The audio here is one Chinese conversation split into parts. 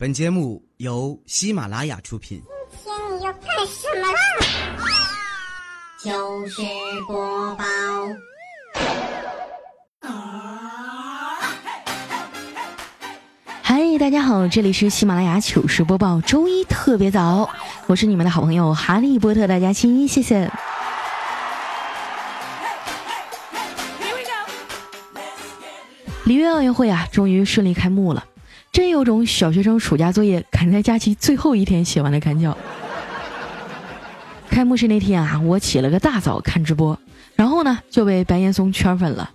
本节目由喜马拉雅出品。今天你要干什么啦？糗事播报。嗨，大家好，这里是喜马拉雅糗事播报，周一特别早，我是你们的好朋友哈利波特大家亲，谢谢。里约奥运会啊，终于顺利开幕了。真有种小学生暑假作业赶在假期最后一天写完的感觉。开幕式那天啊，我起了个大早看直播，然后呢就被白岩松圈粉了。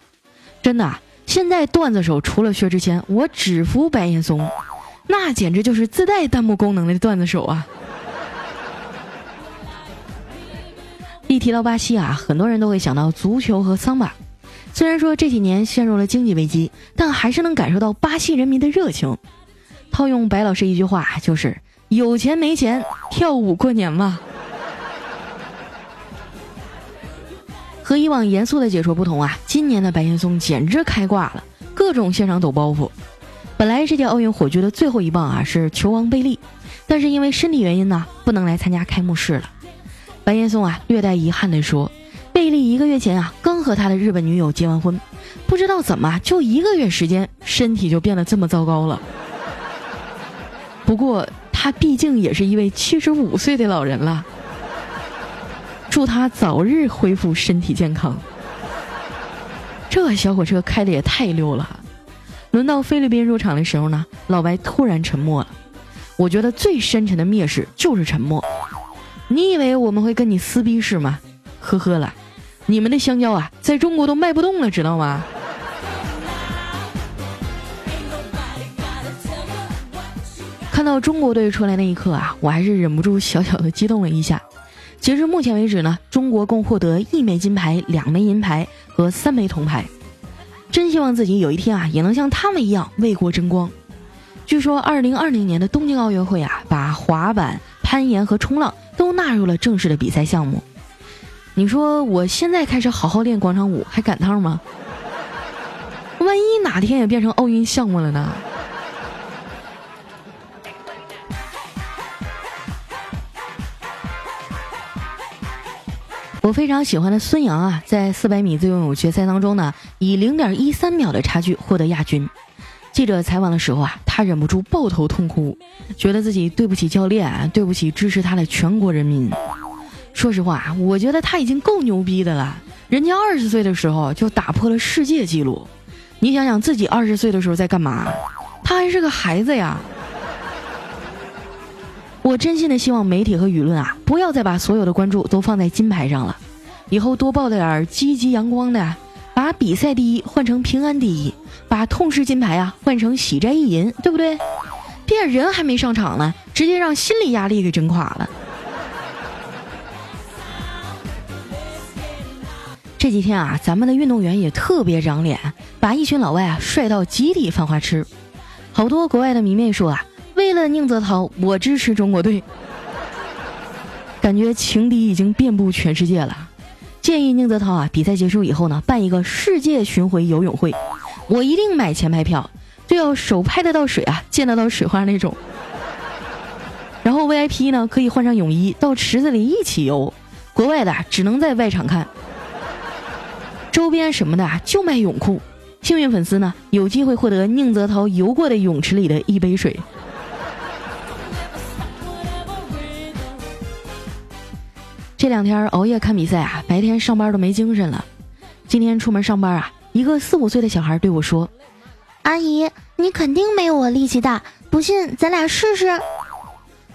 真的，现在段子手除了薛之谦，我只服白岩松，那简直就是自带弹幕功能的段子手啊！一提到巴西啊，很多人都会想到足球和桑巴。虽然说这几年陷入了经济危机，但还是能感受到巴西人民的热情。套用白老师一句话，就是有钱没钱跳舞过年嘛。和以往严肃的解说不同啊，今年的白岩松简直开挂了，各种现场抖包袱。本来这届奥运火炬的最后一棒啊是球王贝利，但是因为身体原因呢，不能来参加开幕式了。白岩松啊略带遗憾地说。贝利一个月前啊，刚和他的日本女友结完婚，不知道怎么就一个月时间，身体就变得这么糟糕了。不过他毕竟也是一位七十五岁的老人了，祝他早日恢复身体健康。这小火车开的也太溜了。轮到菲律宾入场的时候呢，老白突然沉默了。我觉得最深沉的蔑视就是沉默。你以为我们会跟你撕逼是吗？呵呵了。你们的香蕉啊，在中国都卖不动了，知道吗？看到中国队出来那一刻啊，我还是忍不住小小的激动了一下。截至目前为止呢，中国共获得一枚金牌、两枚银牌和三枚铜牌。真希望自己有一天啊，也能像他们一样为国争光。据说，二零二零年的东京奥运会啊，把滑板、攀岩和冲浪都纳入了正式的比赛项目。你说我现在开始好好练广场舞还赶趟吗？万一哪天也变成奥运项目了呢？我非常喜欢的孙杨啊，在四百米自由泳决赛当中呢，以零点一三秒的差距获得亚军。记者采访的时候啊，他忍不住抱头痛哭，觉得自己对不起教练，对不起支持他的全国人民。说实话，我觉得他已经够牛逼的了。人家二十岁的时候就打破了世界纪录，你想想自己二十岁的时候在干嘛？他还是个孩子呀。我真心的希望媒体和舆论啊，不要再把所有的关注都放在金牌上了，以后多报点积极阳光的，把比赛第一换成平安第一，把痛失金牌啊换成喜摘一银，对不对？别人还没上场呢，直接让心理压力给整垮了。这几天啊，咱们的运动员也特别长脸，把一群老外啊帅到集体犯花痴。好多国外的迷妹说啊，为了宁泽涛，我支持中国队。感觉情敌已经遍布全世界了。建议宁泽涛啊，比赛结束以后呢，办一个世界巡回游泳会，我一定买前排票，就要手拍得到水啊，见得到水花那种。然后 VIP 呢，可以换上泳衣到池子里一起游，国外的只能在外场看。周边什么的就卖泳裤，幸运粉丝呢有机会获得宁泽涛游过的泳池里的一杯水。这两天熬夜看比赛啊，白天上班都没精神了。今天出门上班啊，一个四五岁的小孩对我说：“阿姨，你肯定没有我力气大，不信咱俩试试。”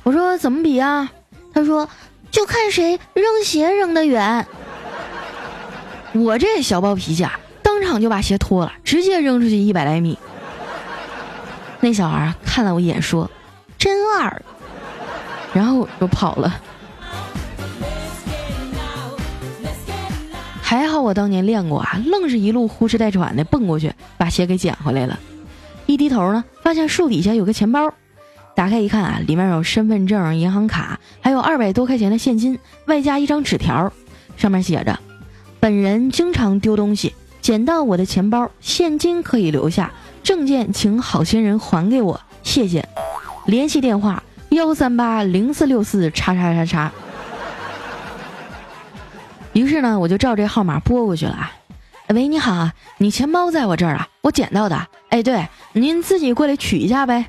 我说：“怎么比啊？”他说：“就看谁扔鞋扔得远。”我这小暴脾气啊，当场就把鞋脱了，直接扔出去一百来米。那小孩看了我一眼，说：“真二。”然后就跑了。还好我当年练过啊，愣是一路呼哧带喘的蹦过去，把鞋给捡回来了。一低头呢，发现树底下有个钱包，打开一看啊，里面有身份证、银行卡，还有二百多块钱的现金，外加一张纸条，上面写着。本人经常丢东西，捡到我的钱包，现金可以留下，证件请好心人还给我，谢谢。联系电话幺三八零四六四叉叉叉叉。于是呢，我就照这号码拨过去了啊。喂，你好，你钱包在我这儿啊，我捡到的。哎，对，您自己过来取一下呗。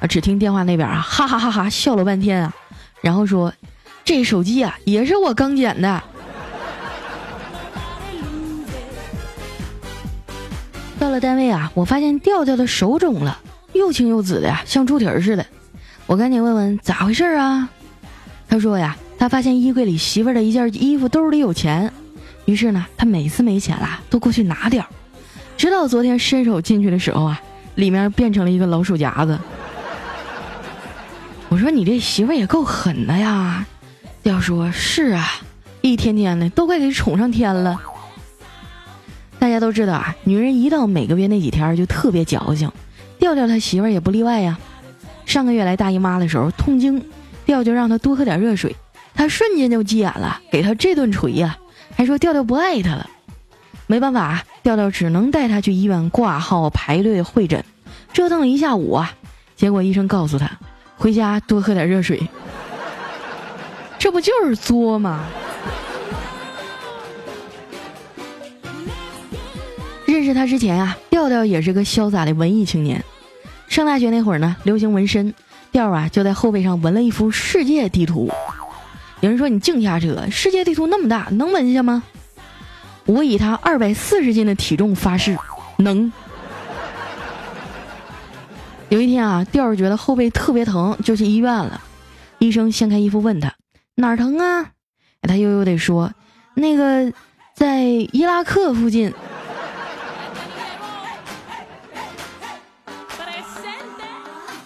啊，只听电话那边啊，哈哈哈哈笑了半天啊，然后说，这手机啊也是我刚捡的。到了单位啊，我发现调调的手肿了，又青又紫的呀，像猪蹄儿似的。我赶紧问问咋回事啊？他说呀。他发现衣柜里媳妇儿的一件衣服兜里有钱，于是呢，他每次没钱了都过去拿点儿，直到昨天伸手进去的时候啊，里面变成了一个老鼠夹子。我说你这媳妇儿也够狠的呀！调说是啊，一天天的都快给宠上天了。大家都知道啊，女人一到每个月那几天就特别矫情，调调他媳妇也不例外呀。上个月来大姨妈的时候痛经，调就让她多喝点热水。他瞬间就急眼了，给他这顿锤呀，还说调调不爱他了。没办法，调调只能带他去医院挂号排队会诊，折腾了一下午啊。结果医生告诉他，回家多喝点热水。这不就是作吗？认识他之前啊，调调也是个潇洒的文艺青年。上大学那会儿呢，流行纹身，调啊就在后背上纹了一幅世界地图。有人说你净瞎扯，世界地图那么大，能纹下吗？我以他二百四十斤的体重发誓，能。有一天啊，调儿觉得后背特别疼，就去医院了。医生掀开衣服问他哪儿疼啊？他悠悠地说：“那个在伊拉克附近。”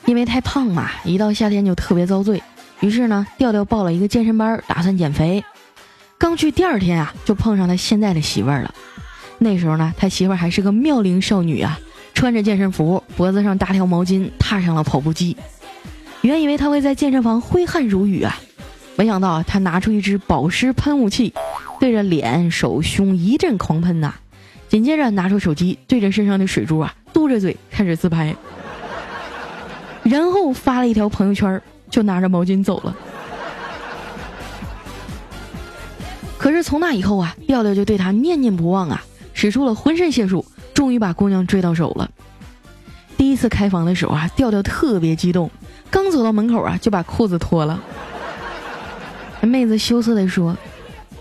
因为太胖嘛，一到夏天就特别遭罪。于是呢，调调报了一个健身班，打算减肥。刚去第二天啊，就碰上他现在的媳妇儿了。那时候呢，他媳妇儿还是个妙龄少女啊，穿着健身服，脖子上搭条毛巾，踏上了跑步机。原以为他会在健身房挥汗如雨啊，没想到他拿出一支保湿喷雾器，对着脸、手、胸一阵狂喷呐。紧接着拿出手机，对着身上的水珠啊，嘟着嘴开始自拍，然后发了一条朋友圈。就拿着毛巾走了。可是从那以后啊，调调就对他念念不忘啊，使出了浑身解数，终于把姑娘追到手了。第一次开房的时候啊，调调特别激动，刚走到门口啊，就把裤子脱了。妹子羞涩的说：“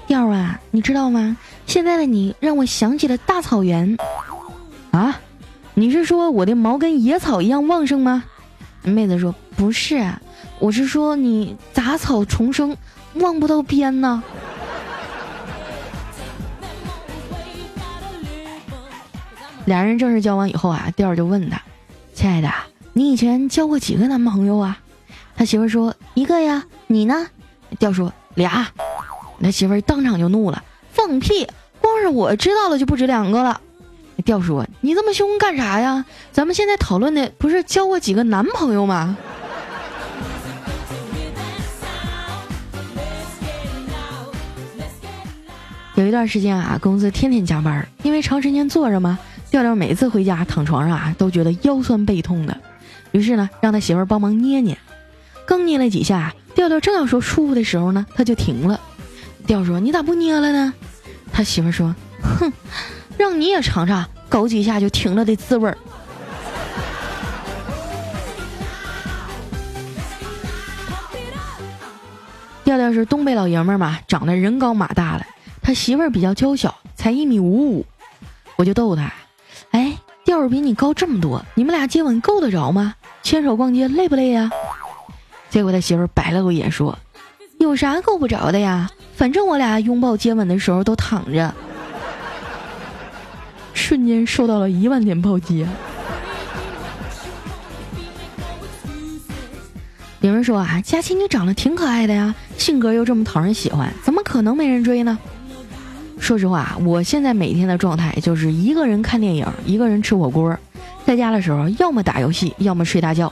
调啊，你知道吗？现在的你让我想起了大草原。啊，你是说我的毛跟野草一样旺盛吗？”妹子说：“不是。”我是说，你杂草丛生，望不到边呢。俩人正式交往以后啊，调儿就问他：“亲爱的，你以前交过几个男朋友啊？”他媳妇说：“一个呀。”你呢？调说：“俩。”他媳妇当场就怒了：“放屁！光是我知道了就不止两个了。”调说：“你这么凶干啥呀？咱们现在讨论的不是交过几个男朋友吗？”有一段时间啊，公司天天加班，因为长时间坐着嘛，调调每次回家躺床上啊，都觉得腰酸背痛的。于是呢，让他媳妇儿帮忙捏捏。刚捏了几下，调调正要说舒服的时候呢，他就停了。调说：“你咋不捏了呢？”他媳妇儿说：“哼，让你也尝尝搞几下就停了的滋味儿。”调调是东北老爷们儿嘛，长得人高马大的。他媳妇儿比较娇小，才一米五五，我就逗他：“哎，调儿比你高这么多，你们俩接吻够得着吗？牵手逛街累不累呀？”结果他媳妇儿白了我一眼说：“有啥够不着的呀？反正我俩拥抱接吻的时候都躺着。”瞬间受到了一万点暴击。有人说啊，佳琪你长得挺可爱的呀，性格又这么讨人喜欢，怎么可能没人追呢？说实话，我现在每天的状态就是一个人看电影，一个人吃火锅，在家的时候要么打游戏，要么睡大觉。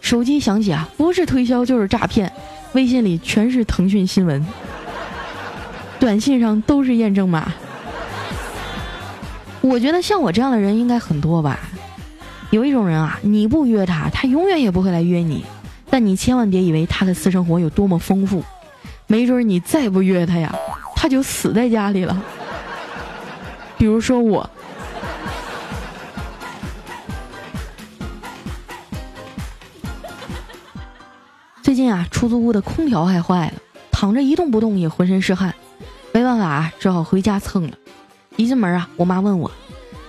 手机响起啊，不是推销就是诈骗，微信里全是腾讯新闻，短信上都是验证码。我觉得像我这样的人应该很多吧。有一种人啊，你不约他，他永远也不会来约你。但你千万别以为他的私生活有多么丰富，没准你再不约他呀，他就死在家里了。比如说我。最近啊，出租屋的空调还坏了，躺着一动不动也浑身是汗，没办法啊，只好回家蹭了。一进门啊，我妈问我：“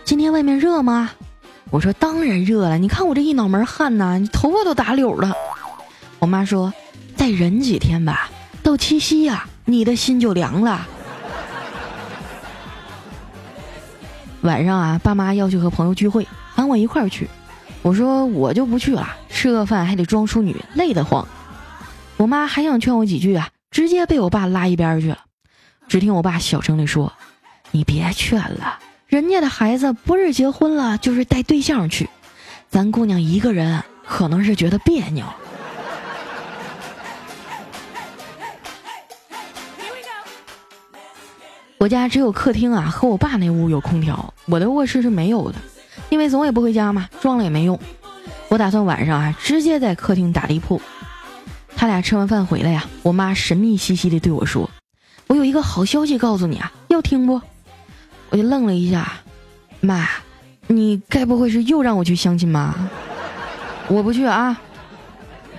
今天外面热吗？”我说：“当然热了，你看我这一脑门汗呐，你头发都打绺了。”我妈说：“再忍几天吧，到七夕呀，你的心就凉了。”晚上啊，爸妈要去和朋友聚会，喊我一块儿去，我说我就不去了，吃个饭还得装淑女，累得慌。我妈还想劝我几句啊，直接被我爸拉一边去了。只听我爸小声地说：“你别劝了，人家的孩子不是结婚了，就是带对象去，咱姑娘一个人可能是觉得别扭。”我家只有客厅啊和我爸那屋有空调，我的卧室是没有的，因为总也不回家嘛，装了也没用。我打算晚上啊直接在客厅打地铺。他俩吃完饭回来呀，我妈神秘兮兮的对我说：“我有一个好消息告诉你啊，要听不？”我就愣了一下，妈，你该不会是又让我去相亲吧？我不去啊！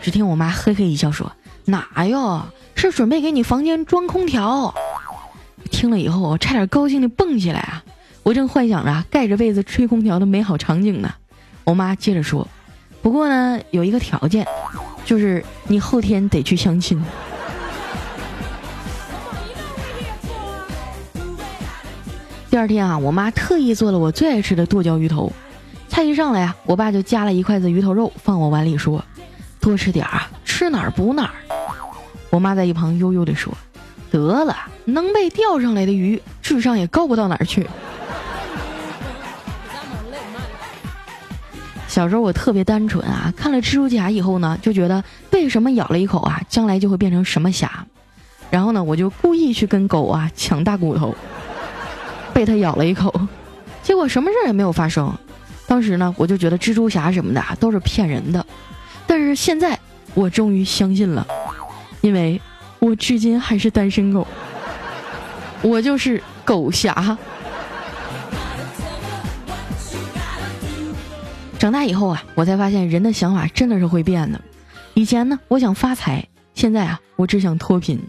只听我妈嘿嘿一笑说：“哪哟，是准备给你房间装空调。”听了以后，我差点高兴的蹦起来啊！我正幻想着盖着被子吹空调的美好场景呢。我妈接着说：“不过呢，有一个条件。”就是你后天得去相亲。第二天啊，我妈特意做了我最爱吃的剁椒鱼头，菜一上来啊，我爸就夹了一筷子鱼头肉放我碗里，说：“多吃点啊，吃哪儿补哪儿。”我妈在一旁悠悠地说：“得了，能被钓上来的鱼，智商也高不到哪儿去。”小时候我特别单纯啊，看了蜘蛛侠以后呢，就觉得为什么咬了一口啊，将来就会变成什么侠？然后呢，我就故意去跟狗啊抢大骨头，被它咬了一口，结果什么事儿也没有发生。当时呢，我就觉得蜘蛛侠什么的都是骗人的。但是现在我终于相信了，因为我至今还是单身狗，我就是狗侠。长大以后啊，我才发现人的想法真的是会变的。以前呢，我想发财；现在啊，我只想脱贫。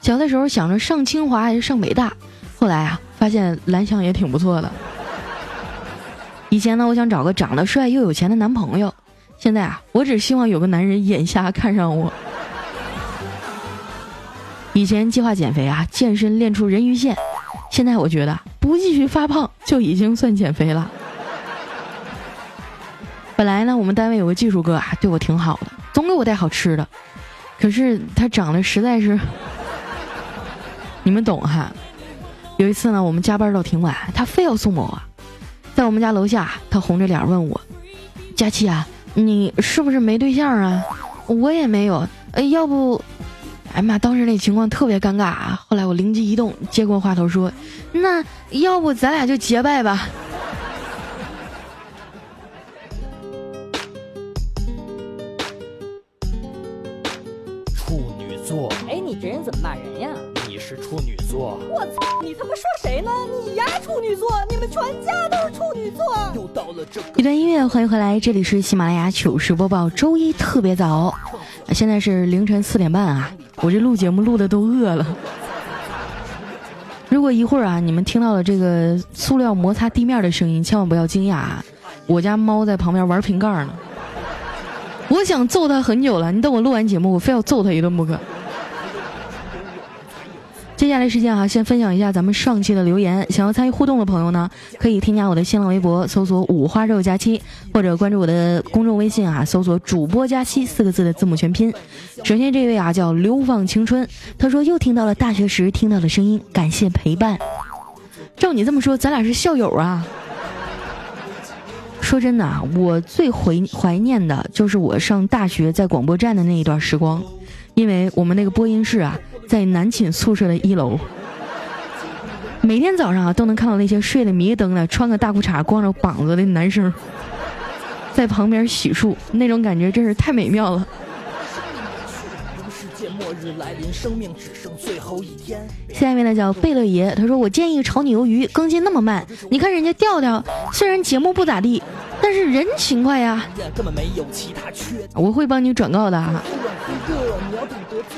小的时候想着上清华还是上北大，后来啊，发现蓝翔也挺不错的。以前呢，我想找个长得帅又有钱的男朋友；现在啊，我只希望有个男人眼瞎看上我。以前计划减肥啊，健身练出人鱼线；现在我觉得不继续发胖就已经算减肥了。本来呢，我们单位有个技术哥啊，对我挺好的，总给我带好吃的。可是他长得实在是，你们懂哈。有一次呢，我们加班到挺晚，他非要送我，在我们家楼下，他红着脸问我：“佳琪啊，你是不是没对象啊？我也没有。呃，要不……哎妈，当时那情况特别尴尬啊。后来我灵机一动，接过话头说：那要不咱俩就结拜吧。”处女座，哎，你这人怎么骂人呀？你是处女座。我操！你他妈说谁呢？你呀，处女座！你们全家都是处女座。又到了这一段音乐，欢迎回来，这里是喜马拉雅糗事播报，周一特别早，现在是凌晨四点半啊！我这录节目录的都饿了。如果一会儿啊，你们听到了这个塑料摩擦地面的声音，千万不要惊讶啊！我家猫在旁边玩瓶盖呢。我想揍它很久了，你等我录完节目，我非要揍它一顿不可。接下来时间啊，先分享一下咱们上期的留言。想要参与互动的朋友呢，可以添加我的新浪微博，搜索“五花肉佳期”，或者关注我的公众微信啊，搜索“主播佳期”四个字的字母全拼。首先这位啊叫流放青春，他说又听到了大学时听到的声音，感谢陪伴。照你这么说，咱俩是校友啊。说真的啊，我最怀怀念的就是我上大学在广播站的那一段时光，因为我们那个播音室啊。在男寝宿舍的一楼，每天早上啊都能看到那些睡得迷瞪的、穿个大裤衩、光着膀子的男生，在旁边洗漱，那种感觉真是太美妙了。末日来临，生命只剩最后一天。下面呢叫贝勒爷，他说我建议炒你鱿鱼更新那么慢，你看人家调调，虽然节目不咋地，但是人勤快呀。根本没有其他缺。我会帮你转告的啊。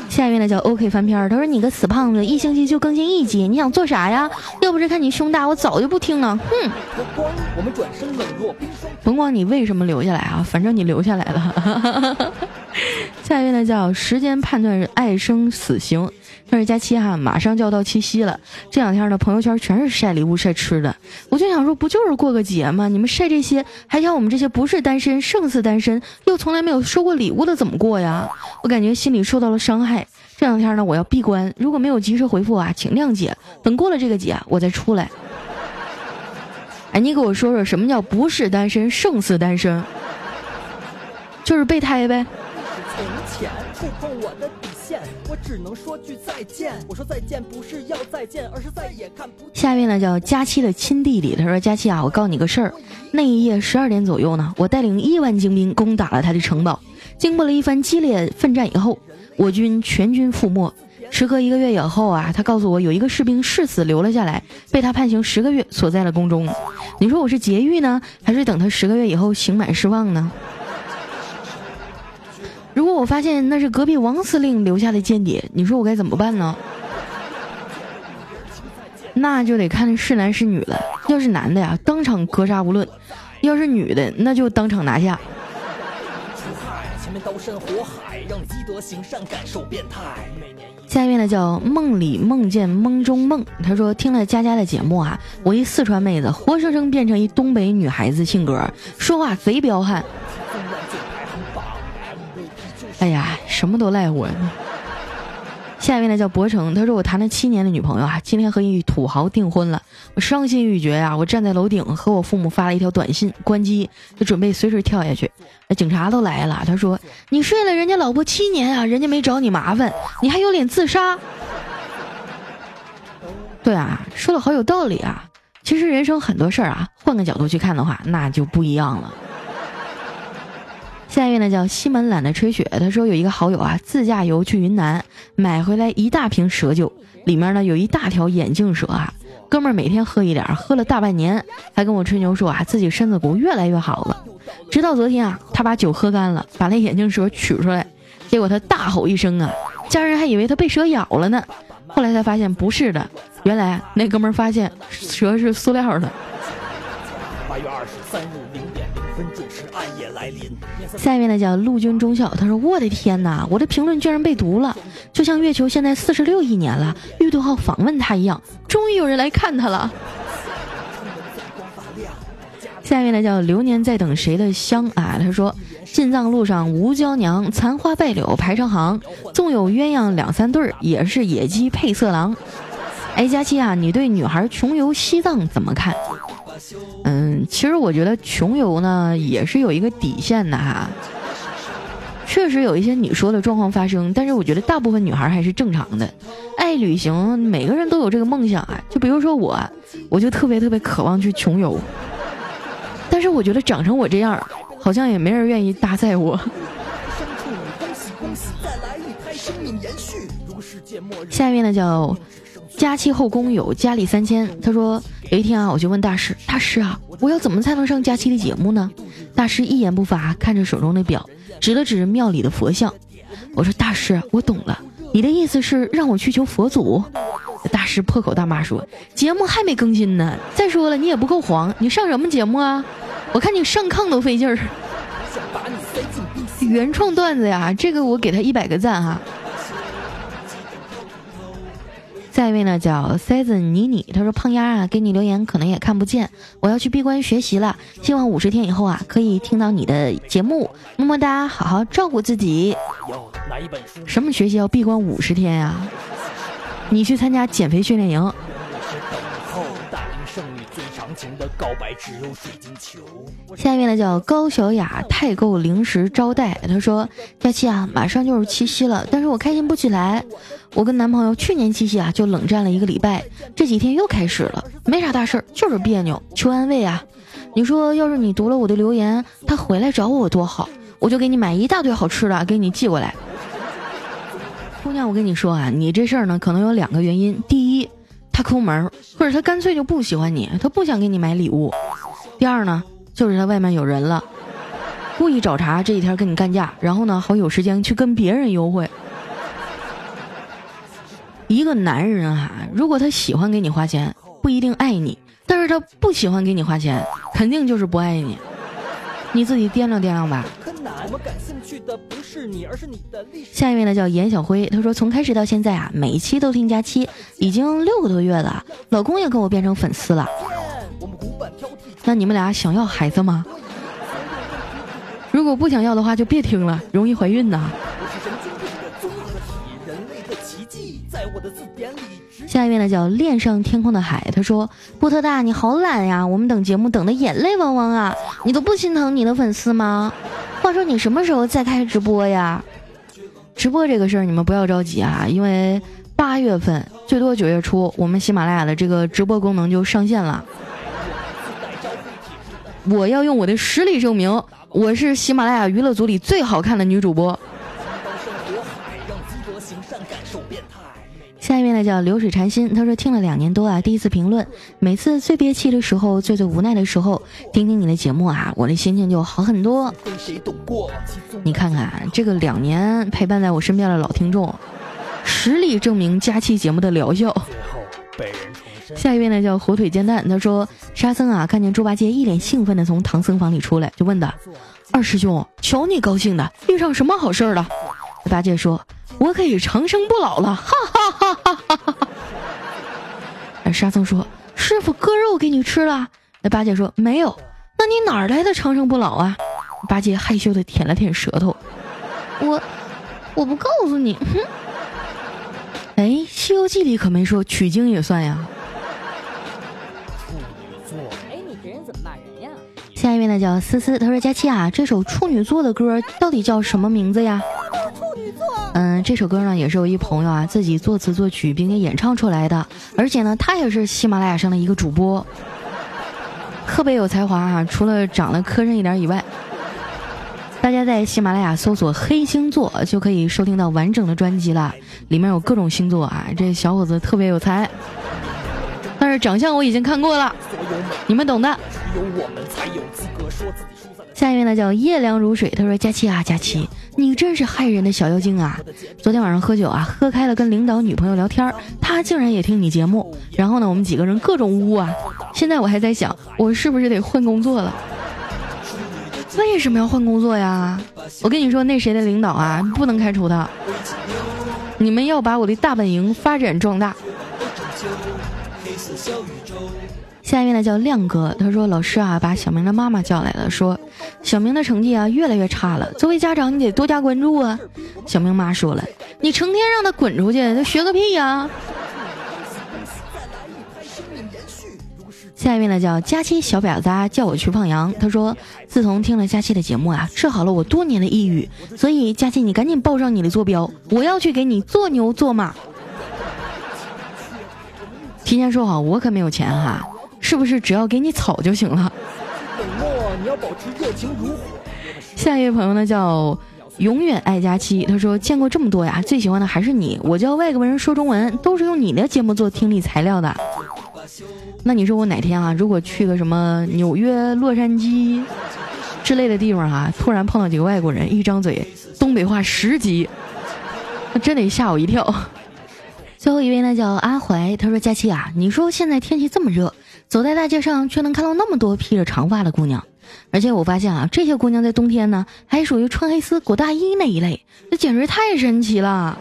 下面呢叫 OK 翻篇，他说你个死胖子，一星期就更新一集，你想做啥呀？要不是看你胸大，我早就不听了。哼。甭管你为什么留下来啊，反正你留下来了。下一位呢叫时间判断爱生死刑，他是佳期哈，马上就要到七夕了，这两天呢朋友圈全是晒礼物晒吃的，我就想说不就是过个节吗？你们晒这些还想我们这些不是单身胜似单身又从来没有收过礼物的怎么过呀？我感觉心里受到了伤害。这两天呢我要闭关，如果没有及时回复啊，请谅解。等过了这个节我再出来。哎，你给我说说什么叫不是单身胜似单身？就是备胎呗。从前触碰我的底线，我只能说句再见。我说再见不是要再见，而是再也看不。下面呢叫佳期的亲弟弟，他说佳期啊，我告诉你个事儿。那一夜十二点左右呢，我带领亿万精兵攻打了他的城堡。经过了一番激烈奋战以后，我军全军覆没。时隔一个月以后啊，他告诉我有一个士兵誓死留了下来，被他判刑十个月，锁在了宫中。你说我是劫狱呢，还是等他十个月以后刑满释放呢？如果我发现那是隔壁王司令留下的间谍，你说我该怎么办呢？那就得看是男是女了。要是男的呀，当场格杀无论；要是女的，那就当场拿下。下面呢叫梦里梦见梦中梦。他说听了佳佳的节目啊，我一四川妹子活生生变成一东北女孩子性格，说话贼彪悍。哎呀，什么都赖我。下一位呢叫博成，他说我谈了七年的女朋友啊，今天和一土豪订婚了，我伤心欲绝呀！我站在楼顶和我父母发了一条短信，关机，就准备随时跳下去。那警察都来了，他说你睡了人家老婆七年啊，人家没找你麻烦，你还有脸自杀？对啊，说的好有道理啊！其实人生很多事儿啊，换个角度去看的话，那就不一样了。下一位呢叫西门懒得吹雪，他说有一个好友啊，自驾游去云南，买回来一大瓶蛇酒，里面呢有一大条眼镜蛇啊。哥们儿每天喝一点，喝了大半年，还跟我吹牛说啊自己身子骨越来越好了。直到昨天啊，他把酒喝干了，把那眼镜蛇取出来，结果他大吼一声啊，家人还以为他被蛇咬了呢。后来才发现不是的，原来那哥们儿发现蛇是塑料的。八月二十三日分准时，暗夜来临。下面呢叫陆军中校，他说：“我的天哪，我的评论居然被读了，就像月球现在四十六亿年了，玉兔号访问他一样，终于有人来看他了。”下面呢叫流年在等谁的香啊？他说：“进藏路上无娇娘，残花败柳排成行，纵有鸳鸯两三对儿，也是野鸡配色狼。”哎，佳期啊，你对女孩穷游西藏怎么看？嗯，其实我觉得穷游呢也是有一个底线的哈。确实有一些你说的状况发生，但是我觉得大部分女孩还是正常的。爱旅行，每个人都有这个梦想啊。就比如说我，我就特别特别渴望去穷游，但是我觉得长成我这样，好像也没人愿意搭载我。下面呢叫。佳期后宫有佳丽三千。他说有一天啊，我就问大师：“大师啊，我要怎么才能上佳期的节目呢？”大师一言不发，看着手中的表，指了指庙里的佛像。我说：“大师，我懂了，你的意思是让我去求佛祖？”大师破口大骂说：“节目还没更新呢！再说了，你也不够黄，你上什么节目啊？我看你上炕都费劲儿。原创段子呀，这个我给他一百个赞哈。”下一位呢叫 Season 妮妮，他说胖丫啊，给你留言可能也看不见，我要去闭关学习了，希望五十天以后啊可以听到你的节目，么么哒，好好照顾自己。什么学习要闭关五十天呀？你去参加减肥训练营。情的告白只有水晶球。下面呢叫高小雅太购零食招待，他说：“佳期啊，马上就是七夕了，但是我开心不起来。我跟男朋友去年七夕啊就冷战了一个礼拜，这几天又开始了，没啥大事儿，就是别扭，求安慰啊！你说要是你读了我的留言，他回来找我多好，我就给你买一大堆好吃的给你寄过来。姑娘，我跟你说啊，你这事儿呢，可能有两个原因。第一，他抠门，或者他干脆就不喜欢你，他不想给你买礼物。第二呢，就是他外面有人了，故意找茬，这几天跟你干架，然后呢，好有时间去跟别人幽会。一个男人啊，如果他喜欢给你花钱，不一定爱你；但是他不喜欢给你花钱，肯定就是不爱你。你自己掂量掂量吧。下一位呢叫严小辉，他说从开始到现在啊，每一期都听佳期，已经六个多月了，老公也跟我变成粉丝了。那你们俩想要孩子吗？如果不想要的话，就别听了，容易怀孕呐。下一位呢叫恋上天空的海，他说波特大你好懒呀，我们等节目等的眼泪汪汪啊，你都不心疼你的粉丝吗？他说你什么时候再开直播呀？直播这个事儿你们不要着急啊，因为八月份最多九月初，我们喜马拉雅的这个直播功能就上线了。我要用我的实力证明，我是喜马拉雅娱乐组里最好看的女主播。下一位呢叫流水禅心，他说听了两年多啊，第一次评论。每次最憋气的时候，最最无奈的时候，听听你的节目啊，我的心情就好很多。你看看这个两年陪伴在我身边的老听众，实力证明佳期节目的疗效。下一位呢叫火腿煎蛋，他说沙僧啊看见猪八戒一脸兴奋的从唐僧房里出来，就问他：“二师兄，瞧你高兴的，遇上什么好事了？”八戒说。我可以长生不老了，哈哈哈哈哈哈！哎，沙僧说：“师傅割肉给你吃了。”那八戒说：“没有。”那你哪来的长生不老啊？八戒害羞的舔了舔舌头：“我，我不告诉你。”哼。哎，《西游记》里可没说取经也算呀。下一位呢叫思思，他说：“佳期啊，这首处女座的歌到底叫什么名字呀？”嗯，这首歌呢也是我一朋友啊自己作词作曲并且演唱出来的，而且呢他也是喜马拉雅上的一个主播，特别有才华啊，除了长得磕碜一点以外，大家在喜马拉雅搜索“黑星座”就可以收听到完整的专辑了，里面有各种星座啊，这小伙子特别有才，但是长相我已经看过了，你们懂的。下一位呢叫夜凉如水，他说：“佳期啊，佳期，你真是害人的小妖精啊！昨天晚上喝酒啊，喝开了，跟领导女朋友聊天，他竟然也听你节目。然后呢，我们几个人各种污啊。现在我还在想，我是不是得换工作了？为什么要换工作呀？我跟你说，那谁的领导啊，不能开除他。你们要把我的大本营发展壮大。”下一位呢叫亮哥，他说老师啊把小明的妈妈叫来了，说小明的成绩啊越来越差了，作为家长你得多加关注啊。小明妈说了，你成天让他滚出去，他学个屁呀。下一位呢叫佳期小婊子，叫我去放羊。他说自从听了佳期的节目啊，治好了我多年的抑郁，所以佳期你赶紧报上你的坐标，我要去给你做牛做马。提前说好，我可没有钱哈。是不是只要给你草就行了？你要保持热情如火下一位朋友呢叫永远爱佳期，他说见过这么多呀，最喜欢的还是你。我教外国人说中文，都是用你的节目做听力材料的。那你说我哪天啊，如果去个什么纽约、洛杉矶之类的地方啊，突然碰到几个外国人，一张嘴东北话十级，那真得吓我一跳。最后一位呢叫阿怀，他说佳期啊，你说现在天气这么热。走在大街上，却能看到那么多披着长发的姑娘，而且我发现啊，这些姑娘在冬天呢，还属于穿黑丝裹大衣那一类，这简直太神奇了。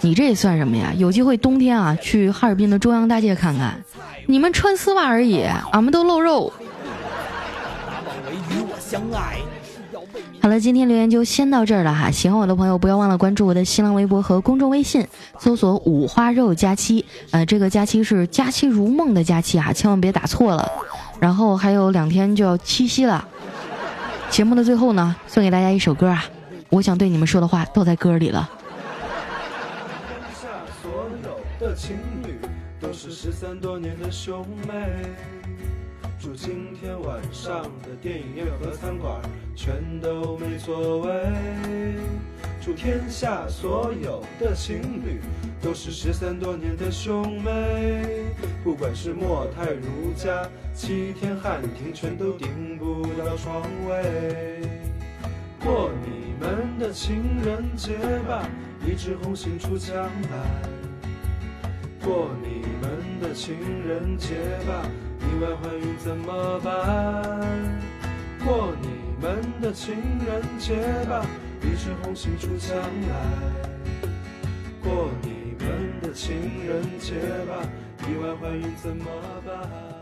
你这也算什么呀？有机会冬天啊，去哈尔滨的中央大街看看，你们穿丝袜而已，俺们都露肉。我相爱好了，今天留言就先到这儿了哈。喜欢我的朋友，不要忘了关注我的新浪微博和公众微信，搜索“五花肉佳期”。呃，这个佳期是佳期如梦的佳期啊，千万别打错了。然后还有两天就要七夕了，节目的最后呢，送给大家一首歌啊，我想对你们说的话都在歌里了。情侣都是失散多年的兄妹祝今天晚上的电影院和餐馆全都没座位。祝天下所有的情侣都是失散多年的兄妹，不管是莫泰如家、七天汉庭，全都订不到床位。过你们的情人节吧，一枝红杏出墙来。过你们的情人节吧，意外怀孕怎么办？过你们的情人节吧。一枝红杏出墙来，过你们的情人节吧，意外怀孕怎么办？